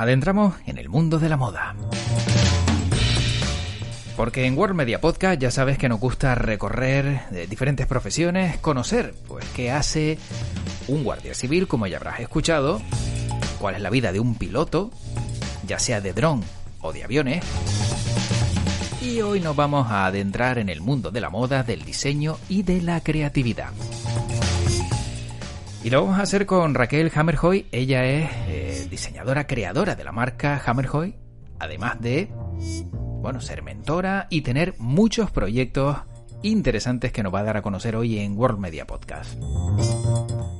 Adentramos en el mundo de la moda. Porque en World Media Podcast ya sabes que nos gusta recorrer de diferentes profesiones, conocer pues qué hace un guardia civil, como ya habrás escuchado, cuál es la vida de un piloto, ya sea de dron o de aviones. Y hoy nos vamos a adentrar en el mundo de la moda, del diseño y de la creatividad. Y lo vamos a hacer con Raquel Hammerhoy. Ella es eh, diseñadora creadora de la marca Hammerhoy, además de bueno, ser mentora y tener muchos proyectos interesantes que nos va a dar a conocer hoy en World Media Podcast.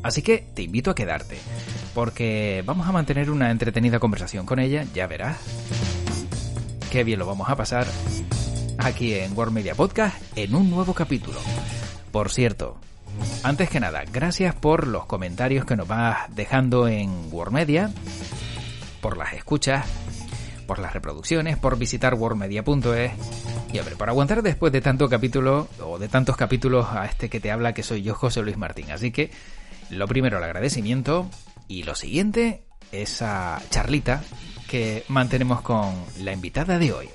Así que te invito a quedarte, porque vamos a mantener una entretenida conversación con ella, ya verás. Qué bien lo vamos a pasar aquí en World Media Podcast en un nuevo capítulo. Por cierto, antes que nada, gracias por los comentarios que nos vas dejando en World Media, por las escuchas por las reproducciones, por visitar worldmedia.es y hombre, por aguantar después de tanto capítulo o de tantos capítulos a este que te habla que soy yo, José Luis Martín. Así que lo primero el agradecimiento y lo siguiente esa charlita que mantenemos con la invitada de hoy.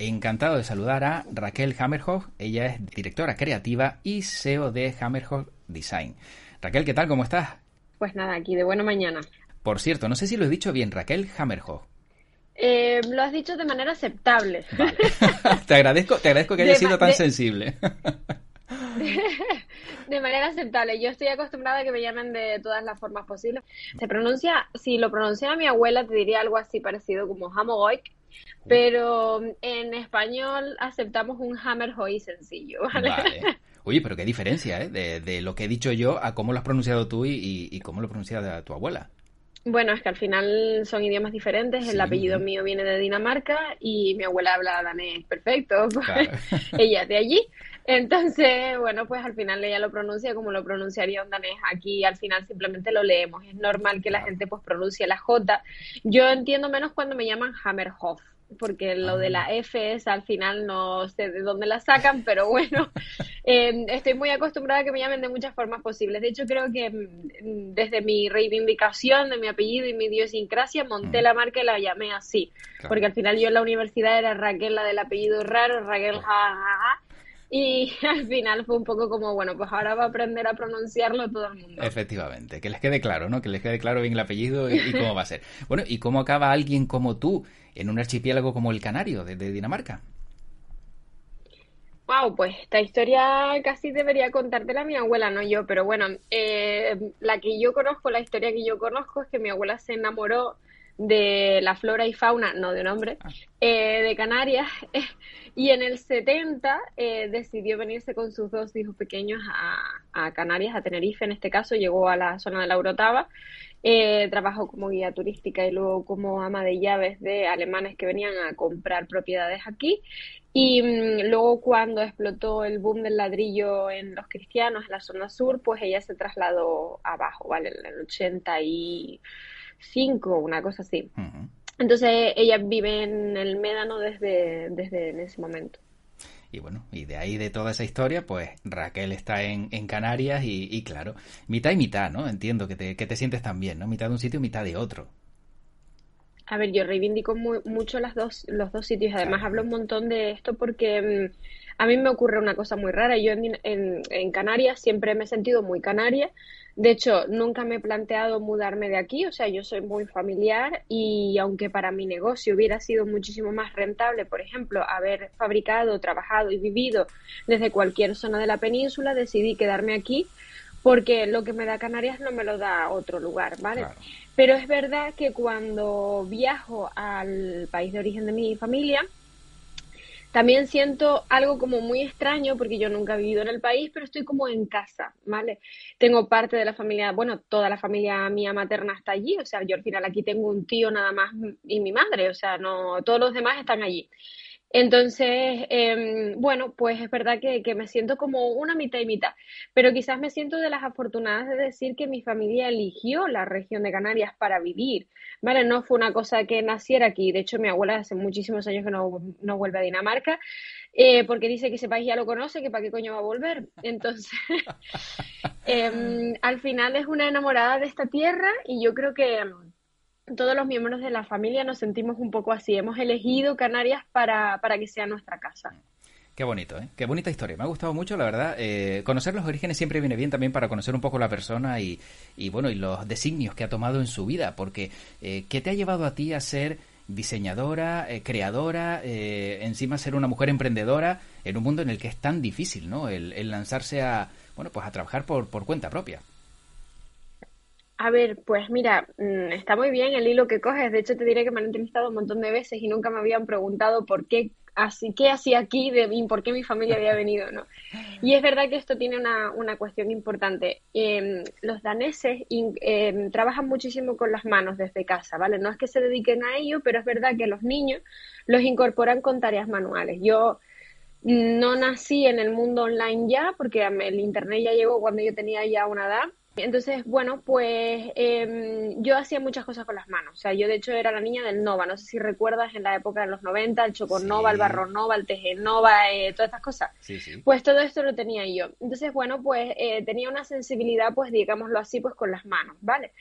Encantado de saludar a Raquel Hammerhoff. Ella es directora creativa y CEO de Hammerhoff Design. Raquel, ¿qué tal? ¿Cómo estás? Pues nada, aquí de buena mañana. Por cierto, no sé si lo he dicho bien, Raquel Hammerhoff. Eh, lo has dicho de manera aceptable. te agradezco, te agradezco que hayas sido tan sensible. de, manera aceptable. Yo estoy acostumbrada a que me llamen de todas las formas posibles. Se pronuncia, si lo pronunciara mi abuela, te diría algo así parecido como Hamogoik, pero en español aceptamos un Hammerhoy sencillo. ¿vale? Oye, pero qué diferencia, ¿eh? De, lo que he dicho yo a cómo lo has pronunciado tú y, cómo lo ha pronunciado tu abuela. Bueno, es que al final son idiomas diferentes. El apellido mío viene de Dinamarca y mi abuela habla danés perfecto. ella es de allí. Entonces, bueno, pues al final ella lo pronuncia como lo pronunciaría un danés. Aquí al final simplemente lo leemos. Es normal que la gente pues pronuncie la J. Yo entiendo menos cuando me llaman Hammerhoff porque lo de la F es al final no sé de dónde la sacan, pero bueno, em, estoy muy acostumbrada a que me llamen de muchas formas posibles. De hecho, creo que mm, desde mi reivindicación de mi apellido y mi idiosincrasia monté la marca y la llamé así, porque al final yo en la universidad era Raquel, la del apellido raro, Raquel, ja, y al final fue un poco como, bueno, pues ahora va a aprender a pronunciarlo todo el mundo. Efectivamente, que les quede claro, ¿no? Que les quede claro bien el apellido y, cómo va a ser. Bueno, ¿y cómo acaba alguien como tú en un archipiélago como el Canario de, Dinamarca? Wow, pues esta historia casi debería contártela mi abuela, no yo, pero bueno, eh, la que yo conozco, la historia que yo conozco es que mi abuela se enamoró de la flora y fauna, no de nombre, ah. eh, de Canarias. y en el 70 eh, decidió venirse con sus dos hijos pequeños a, Canarias, a Tenerife en este caso, llegó a la zona de la Orotava, eh, trabajó como guía turística y luego como ama de llaves de alemanes que venían a comprar propiedades aquí. Y mm, luego cuando explotó el boom del ladrillo en los cristianos en la zona sur, pues ella se trasladó abajo, ¿vale? En el 80 y cinco, una cosa así. Entonces ella vive en el Médano desde, desde en ese momento. Y bueno, y de ahí de toda esa historia, pues Raquel está en, en Canarias y, claro, mitad y mitad, ¿no? Entiendo que te, que te sientes también, ¿no? Mitad de un sitio, mitad de otro. A ver, yo reivindico mucho las dos, los dos sitios. Además, hablo un montón de esto porque mm, a mí me ocurre una cosa muy rara. Yo en, en, Canarias siempre me he sentido muy canaria. De hecho, nunca me he planteado mudarme de aquí. O sea, yo soy muy familiar y aunque para mi negocio hubiera sido muchísimo más rentable, por ejemplo, haber fabricado, trabajado y vivido desde cualquier zona de la península, decidí quedarme aquí porque lo que me da Canarias no me lo da otro lugar, ¿vale? Pero es verdad que cuando viajo al país de origen de mi familia, también siento algo como muy extraño porque yo nunca he vivido en el país, pero estoy como en casa, ¿vale? Tengo parte de la familia, bueno, toda la familia mía materna está allí, o sea, yo al final aquí tengo un tío nada más y mi madre, o sea, no, todos los demás están allí. Entonces, em, bueno, pues es verdad que, que, me siento como una mitad y mitad, pero quizás me siento de las afortunadas de decir que mi familia eligió la región de Canarias para vivir, ¿vale? No fue una cosa que naciera aquí, de hecho mi abuela hace muchísimos años que no, no vuelve a Dinamarca, eh, porque dice que ese país ya lo conoce, que para qué coño va a volver. Entonces, eh, al final es una enamorada de esta tierra y yo creo que todos los miembros de la familia nos sentimos un poco así. Hemos elegido Canarias para, para que sea nuestra casa. Qué bonito, ¿eh? Qué bonita historia. Me ha gustado mucho, la verdad. Eh, conocer los orígenes siempre viene bien también para conocer un poco la persona y, y bueno, y los designios que ha tomado en su vida. Porque, eh, ¿qué te ha llevado a ti a ser diseñadora, eh, creadora, eh, encima ser una mujer emprendedora en un mundo en el que es tan difícil, ¿no? El, el lanzarse a, bueno, pues a trabajar por, por cuenta propia. A ver, pues mira, mm, está muy bien el hilo que coges. De hecho, te diré que me han entrevistado un montón de veces y nunca me habían preguntado por qué, así, qué hacía aquí de, y por qué mi familia había venido, ¿no? Y es verdad que esto tiene una, una cuestión importante. Eh, los daneses eh, trabajan muchísimo con las manos desde casa, ¿vale? No es que se dediquen a ello, pero es verdad que los niños los incorporan con tareas manuales. Yo no nací en el mundo online ya, porque el internet ya llegó cuando yo tenía ya una edad entonces, bueno, pues eh, yo hacía muchas cosas con las manos. O sea, yo de hecho era la niña del Nova. No sé si recuerdas en la época de los 90, el Choconova, sí. el Barro Nova, el Tejenova, eh, todas estas cosas. Sí, sí. Pues todo esto lo tenía yo. Entonces, bueno, pues eh, tenía una sensibilidad, pues digámoslo así, pues con las manos, ¿vale?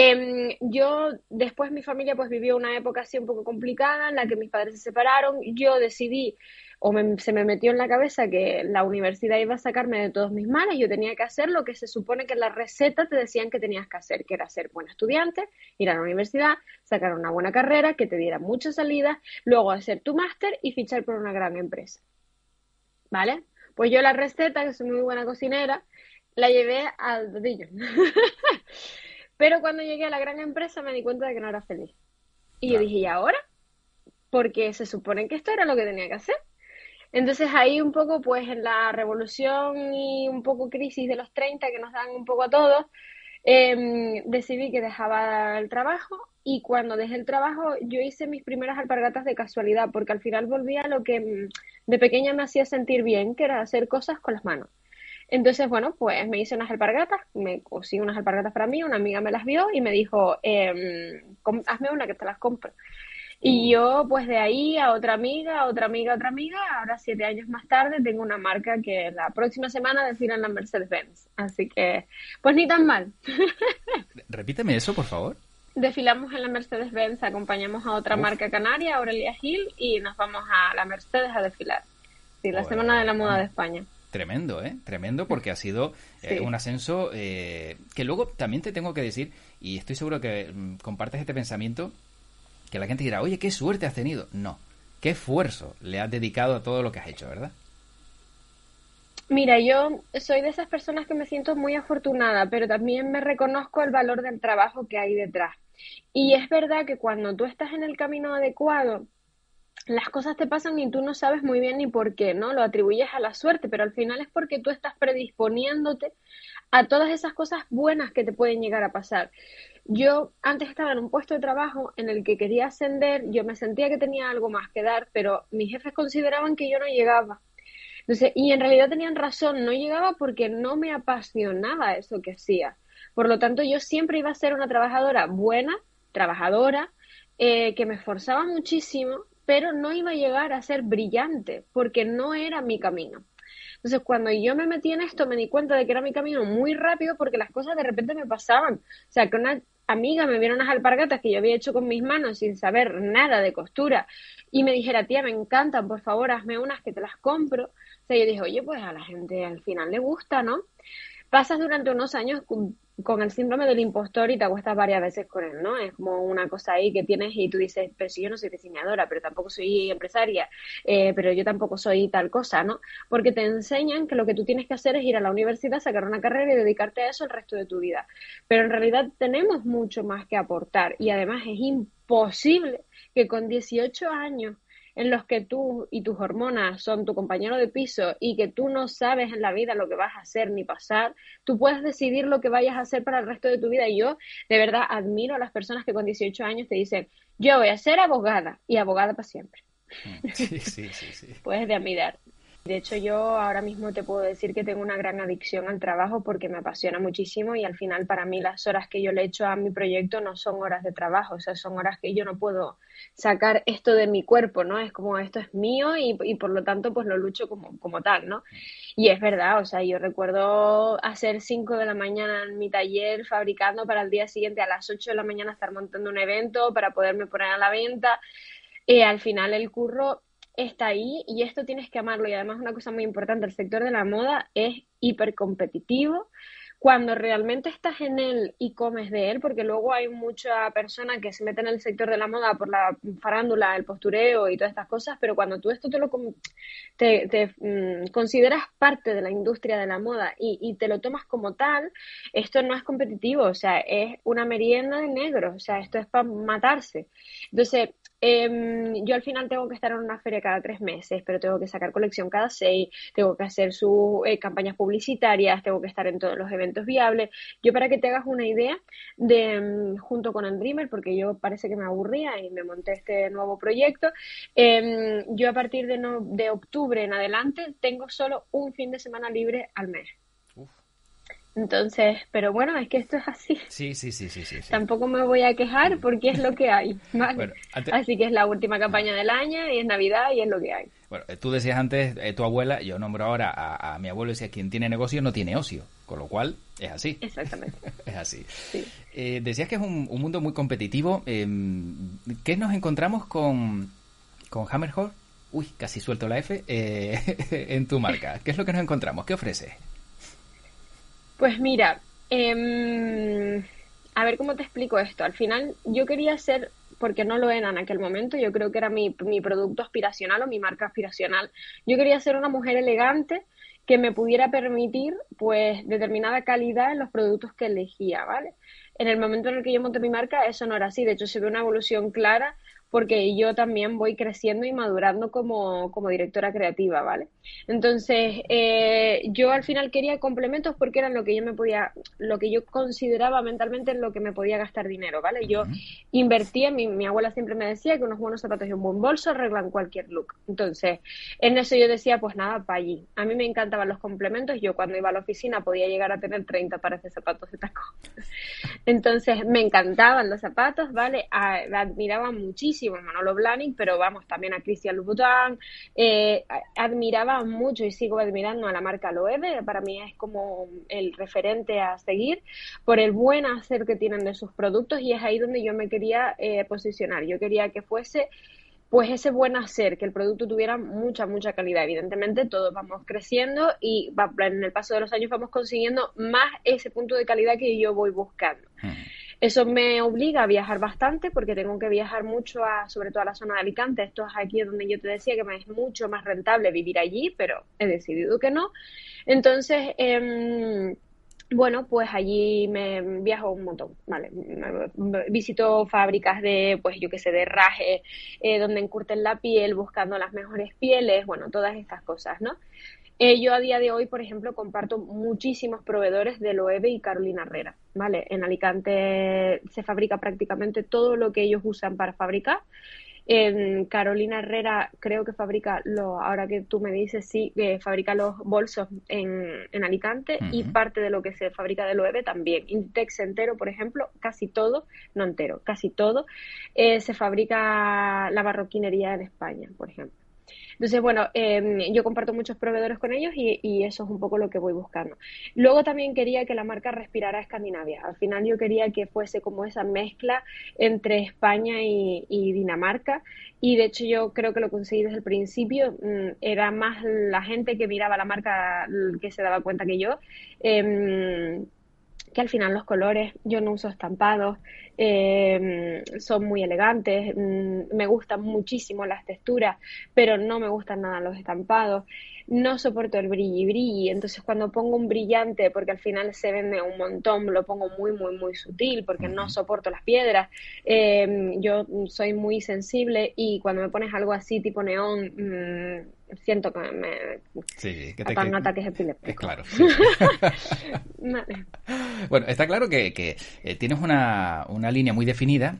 Eh, yo, después mi familia pues vivió una época así un poco complicada en la que mis padres se separaron. Yo decidí o me, se me metió en la cabeza que la universidad iba a sacarme de todos mis males, yo tenía que hacer lo que se supone que en la receta te decían que tenías que hacer, que era ser buen estudiante, ir a la universidad, sacar una buena carrera, que te diera muchas salidas, luego hacer tu máster y fichar por una gran empresa. ¿Vale? Pues yo la receta, que soy muy buena cocinera, la llevé al dedillo. Pero cuando llegué a la gran empresa me di cuenta de que no era feliz. Y claro. yo dije, ¿y ahora? Porque se supone que esto era lo que tenía que hacer. Entonces ahí un poco pues en la revolución y un poco crisis de los 30 que nos dan un poco a todos, eh, decidí que dejaba el trabajo y cuando dejé el trabajo yo hice mis primeras alpargatas de casualidad porque al final volví a lo que mm, de pequeña me hacía sentir bien, que era hacer cosas con las manos. Entonces, bueno, pues me hice unas alpargatas, me cosí unas alpargatas para mí, una amiga me las vio y me dijo, eh, hazme una que te las compro. Y yo, pues de ahí a otra amiga, a otra amiga, a otra amiga, ahora siete años más tarde tengo una marca que la próxima semana desfila en la Mercedes-Benz. Así que, pues ni tan mal. Repíteme eso, por favor. Desfilamos en la Mercedes-Benz, acompañamos a otra Uf. marca canaria, Aurelia Gil, y nos vamos a la Mercedes a desfilar. Sí, la Semana de la Moda de España. Tremendo, ¿eh? Tremendo porque ha sido eh, un ascenso eh, que luego también te tengo que decir, y estoy seguro que mm, compartes este pensamiento, que la gente dirá, oye, qué suerte has tenido. No, qué esfuerzo le has dedicado a todo lo que has hecho, ¿verdad? Mira, yo soy de esas personas que me siento muy afortunada, pero también me reconozco el valor del trabajo que hay detrás. Y es verdad que cuando tú estás en el camino adecuado, las cosas te pasan y tú no sabes muy bien ni por qué, ¿no? Lo atribuyes a la suerte, pero al final es porque tú estás predisponiéndote a todas esas cosas buenas que te pueden llegar a pasar. Yo antes estaba en un puesto de trabajo en el que quería ascender, yo me sentía que tenía algo más que dar, pero mis jefes consideraban que yo no llegaba. Entonces, y en realidad tenían razón, no llegaba porque no me apasionaba eso que hacía. Por lo tanto, yo siempre iba a ser una trabajadora buena, trabajadora, eh, que me esforzaba muchísimo, pero no iba a llegar a ser brillante, porque no era mi camino. Entonces, cuando yo me metí en esto, me di cuenta de que era mi camino muy rápido porque las cosas de repente me pasaban. O sea, que una amiga me viera unas alpargatas que yo había hecho con mis manos sin saber nada de costura y me dijera, tía, me encantan, por favor, hazme unas que te las compro. O sea, yo dije, oye, pues a la gente al final le gusta, ¿no? Pasas durante unos años con el síndrome del impostor y te acuestas varias veces con él, ¿no? Es como una cosa ahí que tienes y tú dices, pero si yo no soy diseñadora, pero tampoco soy empresaria, eh, pero yo tampoco soy tal cosa, ¿no? Porque te enseñan que lo que tú tienes que hacer es ir a la universidad, sacar una carrera y dedicarte a eso el resto de tu vida. Pero en realidad tenemos mucho más que aportar y además es imposible que con 18 años en los que tú y tus hormonas son tu compañero de piso y que tú no sabes en la vida lo que vas a hacer ni pasar, tú puedes decidir lo que vayas a hacer para el resto de tu vida. Y yo de verdad admiro a las personas que con 18 años te dicen, yo voy a ser abogada y abogada para siempre. Mm, sí, sí, sí, sí. Puedes de admirar. De hecho, yo ahora mismo te puedo decir que tengo una gran adicción al trabajo porque me apasiona muchísimo y al final para mí las horas que yo le echo a mi proyecto no son horas de trabajo, o sea, son horas que yo no puedo sacar esto de mi cuerpo, ¿no? Es como esto es mío y, y por lo tanto pues lo lucho como, como tal, ¿no? Y es verdad, o sea, yo recuerdo hacer 5 de la mañana en mi taller fabricando para el día siguiente a las 8 de la mañana estar montando un evento para poderme poner a la venta. Y al final el curro está ahí y esto tienes que amarlo. Y además una cosa muy importante, el sector de la moda es hipercompetitivo. Cuando realmente estás en él y comes de él, porque luego hay mucha persona que se mete en el sector de la moda por la farándula, el postureo y todas estas cosas, pero cuando tú esto te lo te, te mm, consideras parte de la industria de la moda y, y, te lo tomas como tal, esto no es competitivo, o sea, es una merienda de negros, o sea, esto es para matarse. Entonces, eh, yo al final tengo que estar en una feria cada tres meses, pero tengo que sacar colección cada seis, tengo que hacer sus eh, campañas publicitarias, tengo que estar en todos los eventos viables. Yo para que te hagas una idea de mm, junto con el Dreamer, porque yo parece que me aburría y me monté este nuevo proyecto, eh, yo a partir de, no, de octubre en adelante tengo solo un fin de semana libre al mes. Entonces, pero bueno, es que esto es así. Sí, sí, sí, sí, sí. Tampoco me voy a quejar porque es lo que hay, ¿vale? Bueno, antes... Así que es la última campaña del año y es Navidad y es lo que hay. Bueno, eh, tú decías antes, eh, tu abuela, yo nombro ahora a, a mi abuelo, decía, quien tiene negocio no tiene ocio, con lo cual es así. Exactamente. es así. Sí. Eh, decías que es un, un mundo muy competitivo. Eh, ¿Qué nos encontramos con, con Hammerhall? Uy, casi suelto la F, eh, en tu marca. ¿Qué es lo que nos encontramos? ¿Qué ofreces? Pues mira, eh, a ver cómo te explico esto. Al final yo quería ser, porque no lo era en aquel momento, yo creo que era mi, mi producto aspiracional o mi marca aspiracional. Yo quería ser una mujer elegante que me pudiera permitir pues determinada calidad en los productos que elegía, ¿vale? En el momento en el que yo monté mi marca eso no era así, de hecho se ve una evolución clara porque yo también voy creciendo y madurando como, como directora creativa, ¿vale? Entonces, eh, yo al final quería complementos porque eran lo que yo me podía, lo que yo consideraba mentalmente en lo que me podía gastar dinero, ¿vale? Yo uh -huh. invertía, mi, mi abuela siempre me decía que unos buenos zapatos y un buen bolso arreglan cualquier look. Entonces, en eso yo decía, pues nada, para allí. A mí me encantaban los complementos, yo cuando iba a la oficina podía llegar a tener 30 pares de zapatos de taco. Entonces, me encantaban los zapatos, ¿vale? A, admiraba muchísimo a Manolo Blahnik, pero vamos, también a Christian Louboutin, eh, admiraba mucho y sigo admirando a la marca Loewe, para mí es como el referente a seguir por el buen hacer que tienen de sus productos y es ahí donde yo me quería eh, posicionar, yo quería que fuese pues ese buen hacer, que el producto tuviera mucha, mucha calidad. Evidentemente todos vamos creciendo y en el paso de los años vamos consiguiendo más ese punto de calidad que yo voy buscando. Hmm. Eso me obliga a viajar bastante porque tengo que viajar mucho, a, sobre todo a la zona de Alicante. Esto es aquí donde yo te decía que me es mucho más rentable vivir allí, pero he decidido que no. Entonces, eh, bueno, pues allí me viajo un montón, ¿vale? Visito fábricas de, pues yo qué sé, de raje, eh, donde encurten la piel, buscando las mejores pieles, bueno, todas estas cosas, ¿no? Eh, yo a día de hoy, por ejemplo, comparto muchísimos proveedores de Loewe y Carolina Herrera, ¿vale? En Alicante se fabrica prácticamente todo lo que ellos usan para fabricar. En Carolina Herrera creo que fabrica, lo, ahora que tú me dices, sí, que fabrica los bolsos en, en Alicante uh -huh. y parte de lo que se fabrica de Loewe también. Intex entero, por ejemplo, casi todo, no entero, casi todo, eh, se fabrica la marroquinería en España, por ejemplo. Entonces, bueno, eh, yo comparto muchos proveedores con ellos y, eso es un poco lo que voy buscando. Luego también quería que la marca respirara Escandinavia. Al final yo quería que fuese como esa mezcla entre España y, y Dinamarca y de hecho yo creo que lo conseguí desde el principio. Mm, era más la gente que miraba la marca que se daba cuenta que yo. Eh, al final los colores, yo no uso estampados, eh, son muy elegantes, mm, me gustan muchísimo las texturas, pero no me gustan nada los estampados no soporto el brilli brilli, entonces cuando pongo un brillante, porque al final se vende un montón, lo pongo muy, muy, muy sutil, porque no soporto las piedras, em, yo soy muy sensible y cuando me pones algo así tipo neón, mm, siento que me sí, que te, ataques epilépticos. Claro. bueno, está claro que, que eh, tienes una, una, línea muy definida,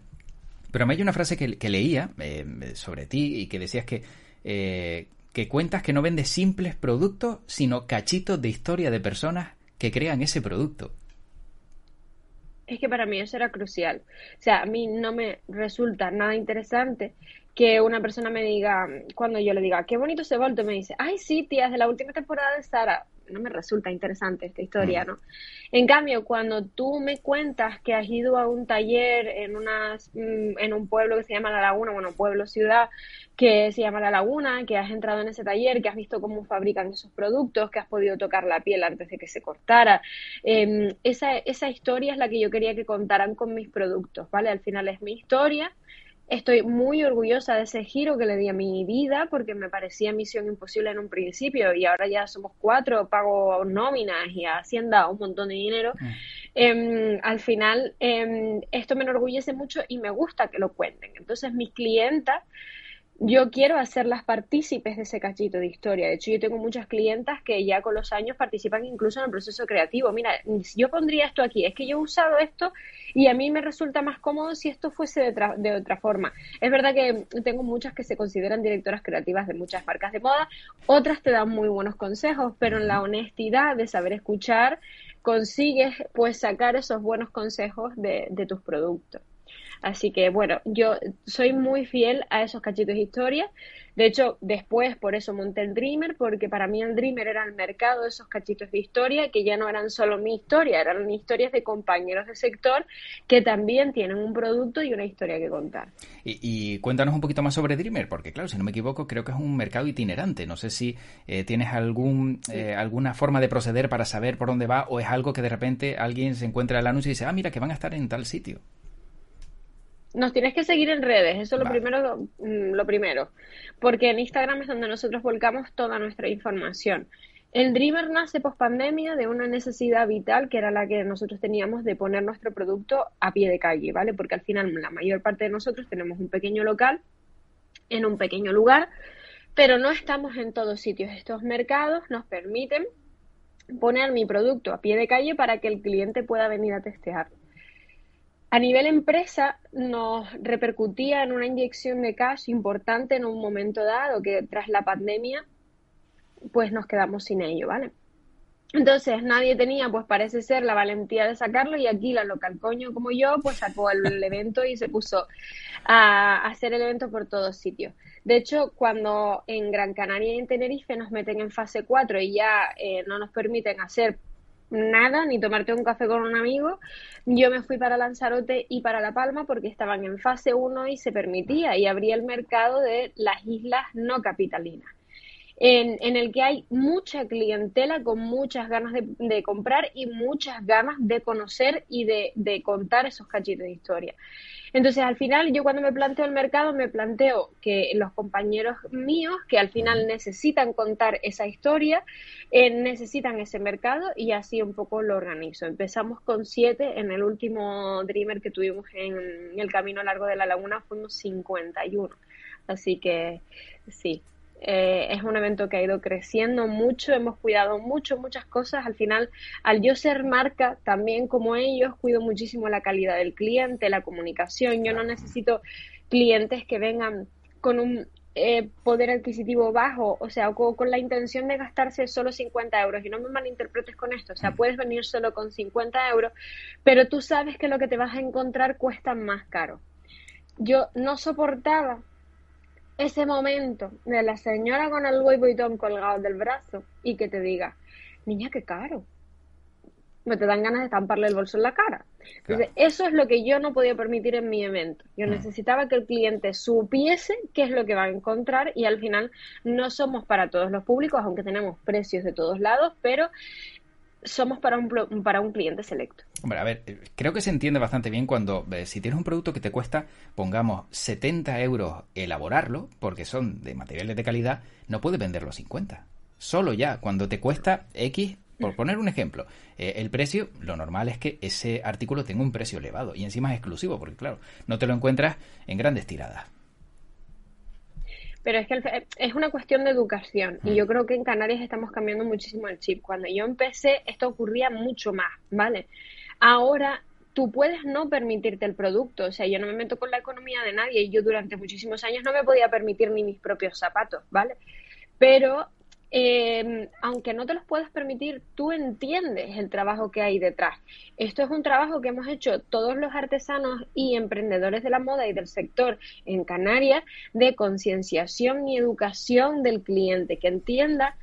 pero me hay una frase que, que leía eh, sobre ti y que decías que eh, que cuentas que no vendes simples productos, sino cachitos de historia de personas que crean ese producto. Es que para mí eso era crucial. O sea, a mí no me resulta nada interesante que una persona me diga, cuando yo le diga, qué bonito ese volto, me dice, ay, sí, tía, de la última temporada de Sara. No me resulta interesante esta historia, mm. ¿no? En cambio, cuando tú me cuentas que has ido a un taller en, unas, mm, en un pueblo que se llama La Laguna, bueno, pueblo, ciudad, que se llama La Laguna, que has entrado en ese taller, que has visto cómo fabrican esos productos, que has podido tocar la piel antes de que se cortara. Em, esa, esa historia es la que yo quería que contaran con mis productos, ¿vale? Al final es mi historia. Estoy muy orgullosa de ese giro que le di a mi vida porque me parecía misión imposible en un principio y ahora ya somos cuatro, pago nóminas y Hacienda un montón de dinero. Mm. Em, al final, em, esto me enorgullece mucho y me gusta que lo cuenten. Entonces, mis clientas yo quiero hacerlas partícipes de ese cachito de historia. De hecho, yo tengo muchas clientas que ya con los años participan incluso en el proceso creativo. Mira, yo pondría esto aquí, es que yo he usado esto y a mí me resulta más cómodo si esto fuese de, de otra forma. Es verdad que tengo muchas que se consideran directoras creativas de muchas marcas de moda, otras te dan muy buenos consejos, pero en la honestidad de saber escuchar consigues pues sacar esos buenos consejos de, de tus productos. Así que bueno, yo soy muy fiel a esos cachitos de historia. De hecho, después por eso monté el Dreamer, porque para mí el Dreamer era el mercado de esos cachitos de historia, que ya no eran solo mi historia, eran historias de compañeros de sector que también tienen un producto y una historia que contar. Y, cuéntanos un poquito más sobre Dreamer, porque claro, si no me equivoco, creo que es un mercado itinerante. No sé si eh, tienes algún, eh, alguna forma de proceder para saber por dónde va o es algo que de repente alguien se encuentra el anuncio y dice, ah, mira, que van a estar en tal sitio. Nos tienes que seguir en redes, eso es lo primero, mm, lo primero, porque en Instagram es donde nosotros volcamos toda nuestra información. El Dreamer nace post pandemia de una necesidad vital que era la que nosotros teníamos de poner nuestro producto a pie de calle, ¿vale? Porque al final la mayor parte de nosotros tenemos un pequeño local en un pequeño lugar, pero no estamos en todos sitios. Estos mercados nos permiten poner mi producto a pie de calle para que el cliente pueda venir a testearlo. A nivel empresa nos repercutía en una inyección de cash importante en un momento dado que tras la pandemia pues nos quedamos sin ello, ¿vale? Entonces nadie tenía, pues parece ser, la valentía de sacarlo y aquí la local coño como yo, pues sacó el evento y se puso a hacer el evento por todos sitios. De hecho, cuando en Gran Canaria y en Tenerife nos meten en fase 4 y ya eh, no nos permiten hacer nada, ni tomarte un café con un amigo. Yo me fui para Lanzarote y para La Palma porque estaban en fase 1 y se permitía y abría el mercado de las islas no capitalinas. En, el que hay mucha clientela con muchas ganas de, comprar y muchas ganas de conocer y de, de contar esos cachitos de historia. Entonces, al final, yo cuando me planteo el mercado, me planteo que los compañeros míos, que al final necesitan contar esa historia, eh, necesitan ese mercado y así un poco lo organizo. Empezamos con siete, en el último Dreamer que tuvimos en el Camino Largo de la Laguna fuimos 51. Así que sí, eh, es un evento que ha ido creciendo mucho, hemos cuidado mucho, muchas cosas. Al final, al yo ser marca, también como ellos, cuido muchísimo la calidad del cliente, la comunicación. Yo no necesito clientes que vengan con un eh, poder adquisitivo bajo, o sea, con, con, la intención de gastarse solo 50 euros. Y no me malinterpretes con esto, o sea, puedes venir solo con 50 euros, pero tú sabes que lo que te vas a encontrar cuesta más caro. Yo no soportaba ese momento de la señora con el Louis Vuitton colgado del brazo y que te diga, niña, qué caro. Me te dan ganas de estamparle el bolso en la cara. Entonces, eso es lo que yo no podía permitir en mi evento. Yo mm. necesitaba que el cliente supiese qué es lo que va a encontrar y al final no somos para todos los públicos, aunque tenemos precios de todos lados, pero somos para un, para un cliente selecto. Hombre, a ver, eh, creo que se entiende bastante bien cuando eh, si tienes un producto que te cuesta, pongamos, 70 euros elaborarlo, porque son de materiales de calidad, no puedes venderlo 50. Solo ya, cuando te cuesta X, por poner un ejemplo, eh, el precio, lo normal es que ese artículo tenga un precio elevado y encima es exclusivo, porque claro, no te lo encuentras en grandes tiradas. Pero es que es una cuestión de educación y yo creo que en Canarias estamos cambiando muchísimo el chip. Cuando yo empecé esto ocurría mucho más, ¿vale? Ahora tú puedes no permitirte el producto, o sea, yo no me meto con la economía de nadie y yo durante muchísimos años no me podía permitir ni mis propios zapatos, ¿vale? Pero eh, aunque no te los puedas permitir, tú entiendes el trabajo que hay detrás. Esto es un trabajo que hemos hecho todos los artesanos y emprendedores de la moda y del sector en Canarias de concienciación y educación del cliente, que entienda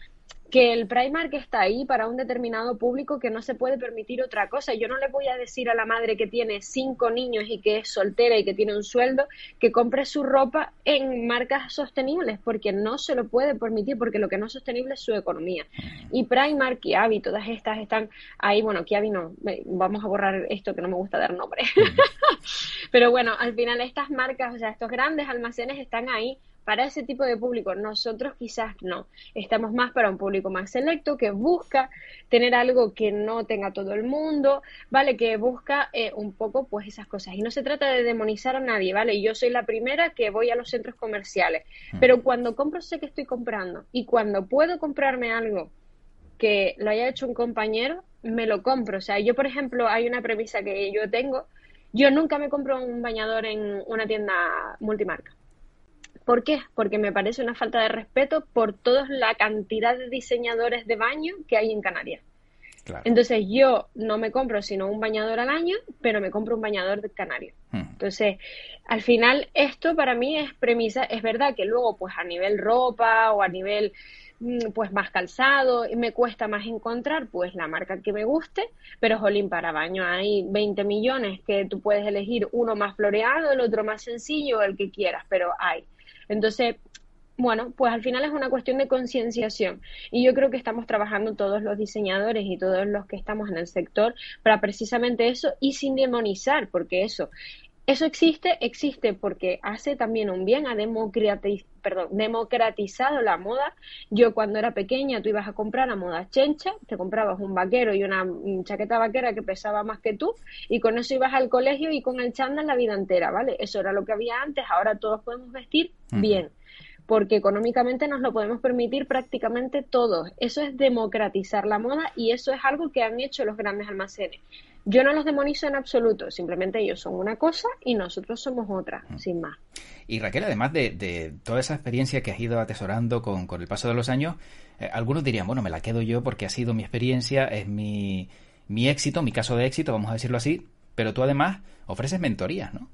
que el Primark está ahí para un determinado público que no se puede permitir otra cosa. Yo no le voy a decir a la madre que tiene cinco niños y que es soltera y que tiene un sueldo que compre su ropa en marcas sostenibles porque no se lo puede permitir porque lo que no es sostenible es su economía. Y Primark, Kiabi, todas estas están ahí. Bueno, Kiabi no, vamos a borrar esto que no me gusta dar nombre. Pero bueno, al final estas marcas, o sea, estos grandes almacenes están ahí para ese tipo de público. Nosotros quizás no. Estamos más para un público más selecto que busca tener algo que no tenga todo el mundo, ¿vale? Que busca eh, un poco pues esas cosas. Y no se trata de demonizar a nadie, ¿vale? Yo soy la primera que voy a los centros comerciales, mm. pero cuando compro sé que estoy comprando y cuando puedo comprarme algo que lo haya hecho un compañero, me lo compro. O sea, yo, por ejemplo, hay una premisa que yo tengo, yo nunca me compro un bañador en una tienda multimarca. ¿Por qué? Porque me parece una falta de respeto por toda la cantidad de diseñadores de baño que hay en Canarias. Entonces yo no me compro sino un bañador al año, pero me compro un bañador de canario. Hmm. Entonces, al final esto para mí es premisa, es verdad que luego pues a nivel ropa o a nivel mm, pues más calzado me cuesta más encontrar pues la marca que me guste, pero jolín, para baño hay 20 millones que tú puedes elegir uno más floreado, el otro más sencillo, el que quieras, pero hay. Entonces, bueno, pues al final es una cuestión de concienciación. Y yo creo que estamos trabajando todos los diseñadores y todos los que estamos en el sector para precisamente eso y sin demonizar, porque eso, eso existe, existe porque hace también un bien, ha perdón, democratizado la moda. Yo cuando era pequeña, tú ibas a comprar a moda chencha, te comprabas un vaquero y una chaqueta vaquera que pesaba más que tú, y con eso ibas al colegio y con el chándal la vida entera, ¿vale? Eso era lo que había antes, ahora todos podemos vestir bien porque económicamente nos lo podemos permitir prácticamente todos. Eso es democratizar la moda y eso es algo que han hecho los grandes almacenes. Yo no los demonizo en absoluto, simplemente ellos son una cosa y nosotros somos otra, sin más. Y Raquel, además de, toda esa experiencia que has ido atesorando con, el paso de los años, eh, algunos dirían, bueno, me la quedo yo porque ha sido mi experiencia, es mi, mi éxito, mi caso de éxito, vamos a decirlo así, pero tú además ofreces mentorías, ¿no?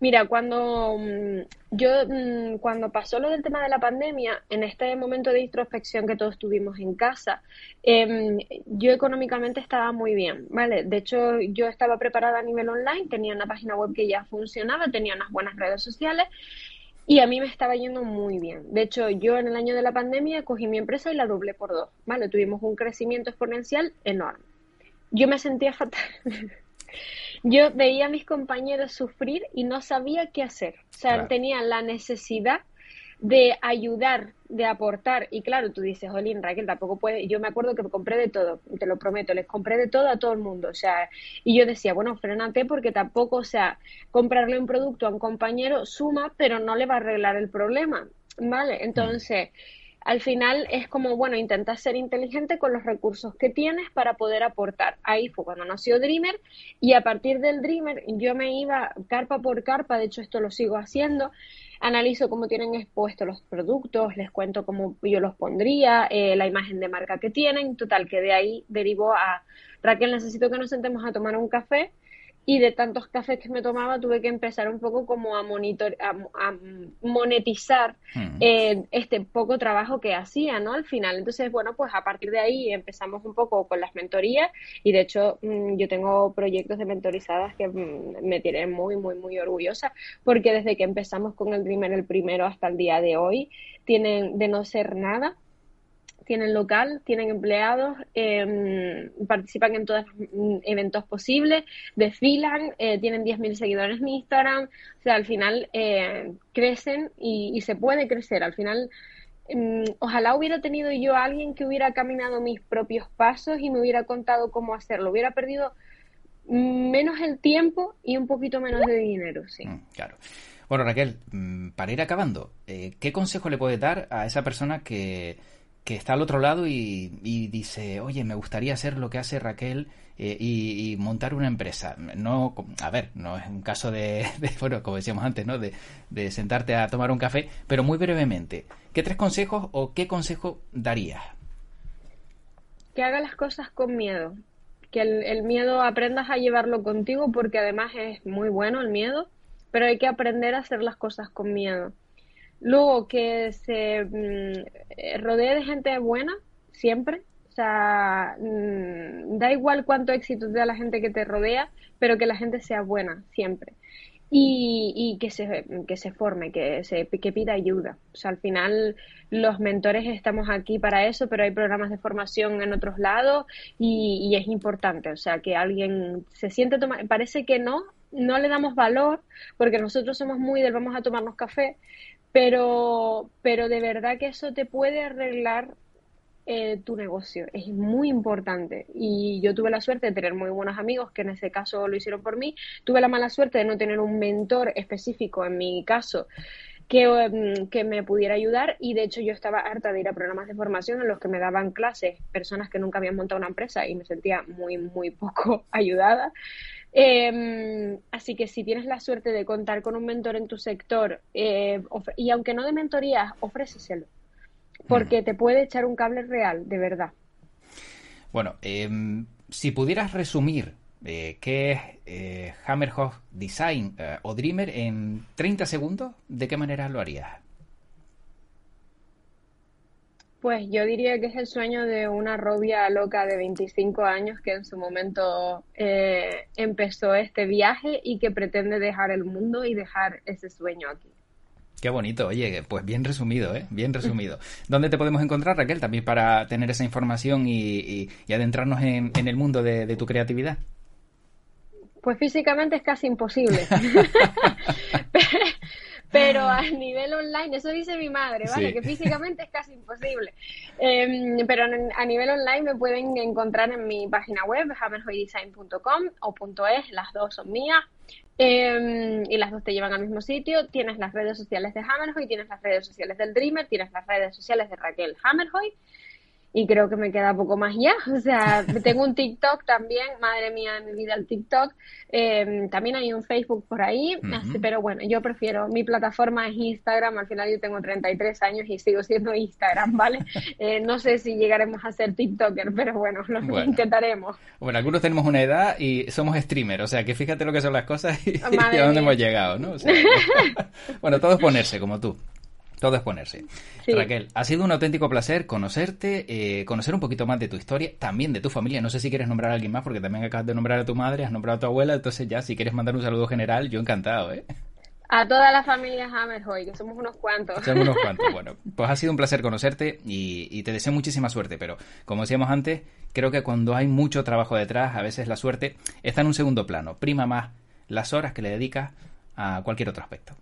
Mira, cuando mm, yo mm, cuando pasó lo del tema de la pandemia, en este momento de introspección que todos tuvimos en casa, em, yo económicamente estaba muy bien, ¿vale? De hecho, yo estaba preparada a nivel online, tenía una página web que ya funcionaba, tenía unas buenas redes sociales y a mí me estaba yendo muy bien. De hecho, yo en el año de la pandemia cogí mi empresa y la doblé por dos, ¿vale? Tuvimos un crecimiento exponencial enorme. Yo me sentía fatal. Yo veía a mis compañeros sufrir y no sabía qué hacer. O sea, tenía la necesidad de ayudar, de aportar. Y claro, tú dices, Jolín, Raquel, tampoco puede. Yo me acuerdo que me compré de todo, te lo prometo, les compré de todo a todo el mundo. O sea, y yo decía, bueno, frenate porque tampoco, o sea, comprarle un producto a un compañero suma, pero no le va a arreglar el problema. ¿Vale? Entonces al final es como, bueno, intentas ser inteligente con los recursos que tienes para poder aportar. Ahí fue cuando nació Dreamer y a partir del Dreamer yo me iba carpa por carpa, de hecho esto lo sigo haciendo, analizo cómo tienen expuestos los productos, les cuento cómo yo los pondría, eh, la imagen de marca que tienen, total, que de ahí derivó a Raquel, necesito que nos sentemos a tomar un café y de tantos cafés que me tomaba tuve que empezar un poco como a, monitor, a, monetizar mm. eh, este poco trabajo que hacía, ¿no? Al final. Entonces, bueno, pues a partir de ahí empezamos un poco con las mentorías y de hecho mm, yo tengo proyectos de mentorizadas que mm, me tienen muy, muy, muy orgullosa porque desde que empezamos con el primer, el primero hasta el día de hoy, tienen de no ser nada tienen local, tienen empleados, em, participan en todos los eventos posibles, desfilan, eh, tienen 10.000 seguidores en Instagram, o sea, al final eh, crecen y, y, se puede crecer. Al final, em, ojalá hubiera tenido yo a alguien que hubiera caminado mis propios pasos y me hubiera contado cómo hacerlo. Hubiera perdido menos el tiempo y un poquito menos de dinero, sí. Mm, claro. Bueno, Raquel, mm, para ir acabando, eh, ¿qué consejo le puedes dar a esa persona que, está al otro lado y, dice, oye, me gustaría hacer lo que hace Raquel eh, y, montar una empresa? No, a ver, no es un caso de, bueno, como decíamos antes, ¿no? De, de, sentarte a tomar un café, pero muy brevemente, ¿qué tres consejos o qué consejo darías? Que haga las cosas con miedo, que el, miedo aprendas a llevarlo contigo porque además es muy bueno el miedo, pero hay que aprender a hacer las cosas con miedo. Luego que se mm, rodee de gente buena, siempre. O sea, mm, da igual cuánto éxito te da la gente que te rodea, pero que la gente sea buena, siempre y, que, se, que se forme, que, se, que pida ayuda. O sea, al final los mentores estamos aquí para eso, pero hay programas de formación en otros lados y, es importante. O sea, que alguien se siente tomar, parece que no, no le damos valor porque nosotros somos muy del vamos a tomarnos café, pero, pero de verdad que eso te puede arreglar eh, tu negocio. Es muy importante. Y yo tuve la suerte de tener muy buenos amigos que en ese caso lo hicieron por mí. Tuve la mala suerte de no tener un mentor específico en mi caso que, em, que, me pudiera ayudar y de hecho yo estaba harta de ir a programas de formación en los que me daban clases personas que nunca habían montado una empresa y me sentía muy, muy poco ayudada. Em, así que si tienes la suerte de contar con un mentor en tu sector eh, y aunque no de mentorías, ofréceselo porque te puede echar un cable real, de verdad. Bueno, em, si pudieras resumir eh, qué es eh, Hammerhoff Design eh, o Dreamer en 30 segundos, ¿de qué manera lo harías? Pues yo diría que es el sueño de una rubia loca de 25 años que en su momento empezó este viaje y que pretende dejar el mundo y dejar ese sueño aquí. Qué bonito, oye, pues bien resumido, ¿eh? Bien resumido. ¿Dónde te podemos encontrar, Raquel, también para tener esa información y, adentrarnos en, el mundo de, tu creatividad? Pues físicamente es casi imposible. pero a nivel online, eso dice mi madre, ¿vale? Que físicamente es casi imposible. Em, pero a nivel online me pueden encontrar en mi página web, hammerhoydesign.com o .es, las dos son mías. Em, y las dos te llevan al mismo sitio. Tienes las redes sociales de Hammerhoy, tienes las redes sociales del Dreamer, tienes las redes sociales de Raquel Hammerhoy y creo que me queda poco más ya. O sea, tengo un TikTok también, madre mía mi vida el TikTok. Eh, también hay un Facebook por ahí, pero bueno, yo prefiero, mi plataforma es Instagram, al final yo tengo 33 años y sigo siendo Instagram, ¿vale? Eh, no sé si llegaremos a ser TikToker, pero bueno, lo intentaremos. Bueno, algunos tenemos una edad y somos streamer, o sea, que fíjate lo que son las cosas y, a dónde hemos llegado, ¿no? bueno, todo es ponerse, como tú. Todo es ponerse. Raquel, ha sido un auténtico placer conocerte, eh, conocer un poquito más de tu historia, también de tu familia. No sé si quieres nombrar a alguien más, porque también acabas de nombrar a tu madre, has nombrado a tu abuela, entonces ya, si quieres mandar un saludo general, yo encantado, ¿eh? A toda la familia Hammerhoy, que somos unos cuantos. Somos unos cuantos. Bueno, pues ha sido un placer conocerte y, y, te deseo muchísima suerte. Pero, como decíamos antes, creo que cuando hay mucho trabajo detrás, a veces la suerte está en un segundo plano. Prima más las horas que le dedicas a cualquier otro aspecto.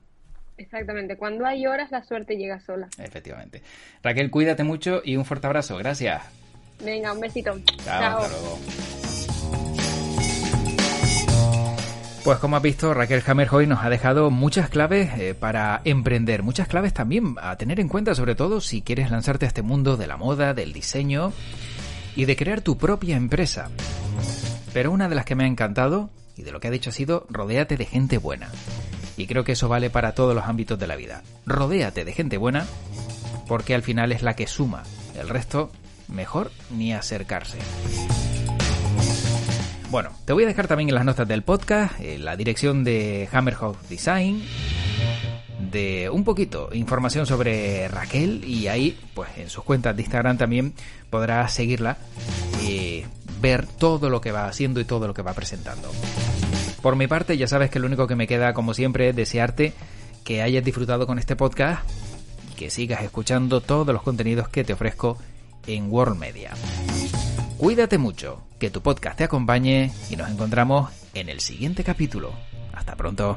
Exactamente, cuando hay horas la suerte llega sola. Efectivamente. Raquel, cuídate mucho y un fuerte abrazo. Gracias. Venga, un besito. Chao, Hasta luego. Pues como has visto, Raquel Hammerhoy nos ha dejado muchas claves eh, para emprender, muchas claves también a tener en cuenta, sobre todo si quieres lanzarte a este mundo de la moda, del diseño y de crear tu propia empresa. Pero una de las que me ha encantado y de lo que ha dicho ha sido rodéate de gente buena. Y creo que eso vale para todos los ámbitos de la vida. Rodéate de gente buena porque al final es la que suma. El resto, mejor ni acercarse. Bueno, te voy a dejar también en las notas del podcast eh, la dirección de Hammerhouse Design, de un poquito información sobre Raquel y ahí, pues en sus cuentas de Instagram también podrás seguirla y ver todo lo que va haciendo y todo lo que va presentando. Por mi parte, ya sabes que lo único que me queda, como siempre, es desearte que hayas disfrutado con este podcast y que sigas escuchando todos los contenidos que te ofrezco en World Media. Cuídate mucho, que tu podcast te acompañe y nos encontramos en el siguiente capítulo. Hasta pronto.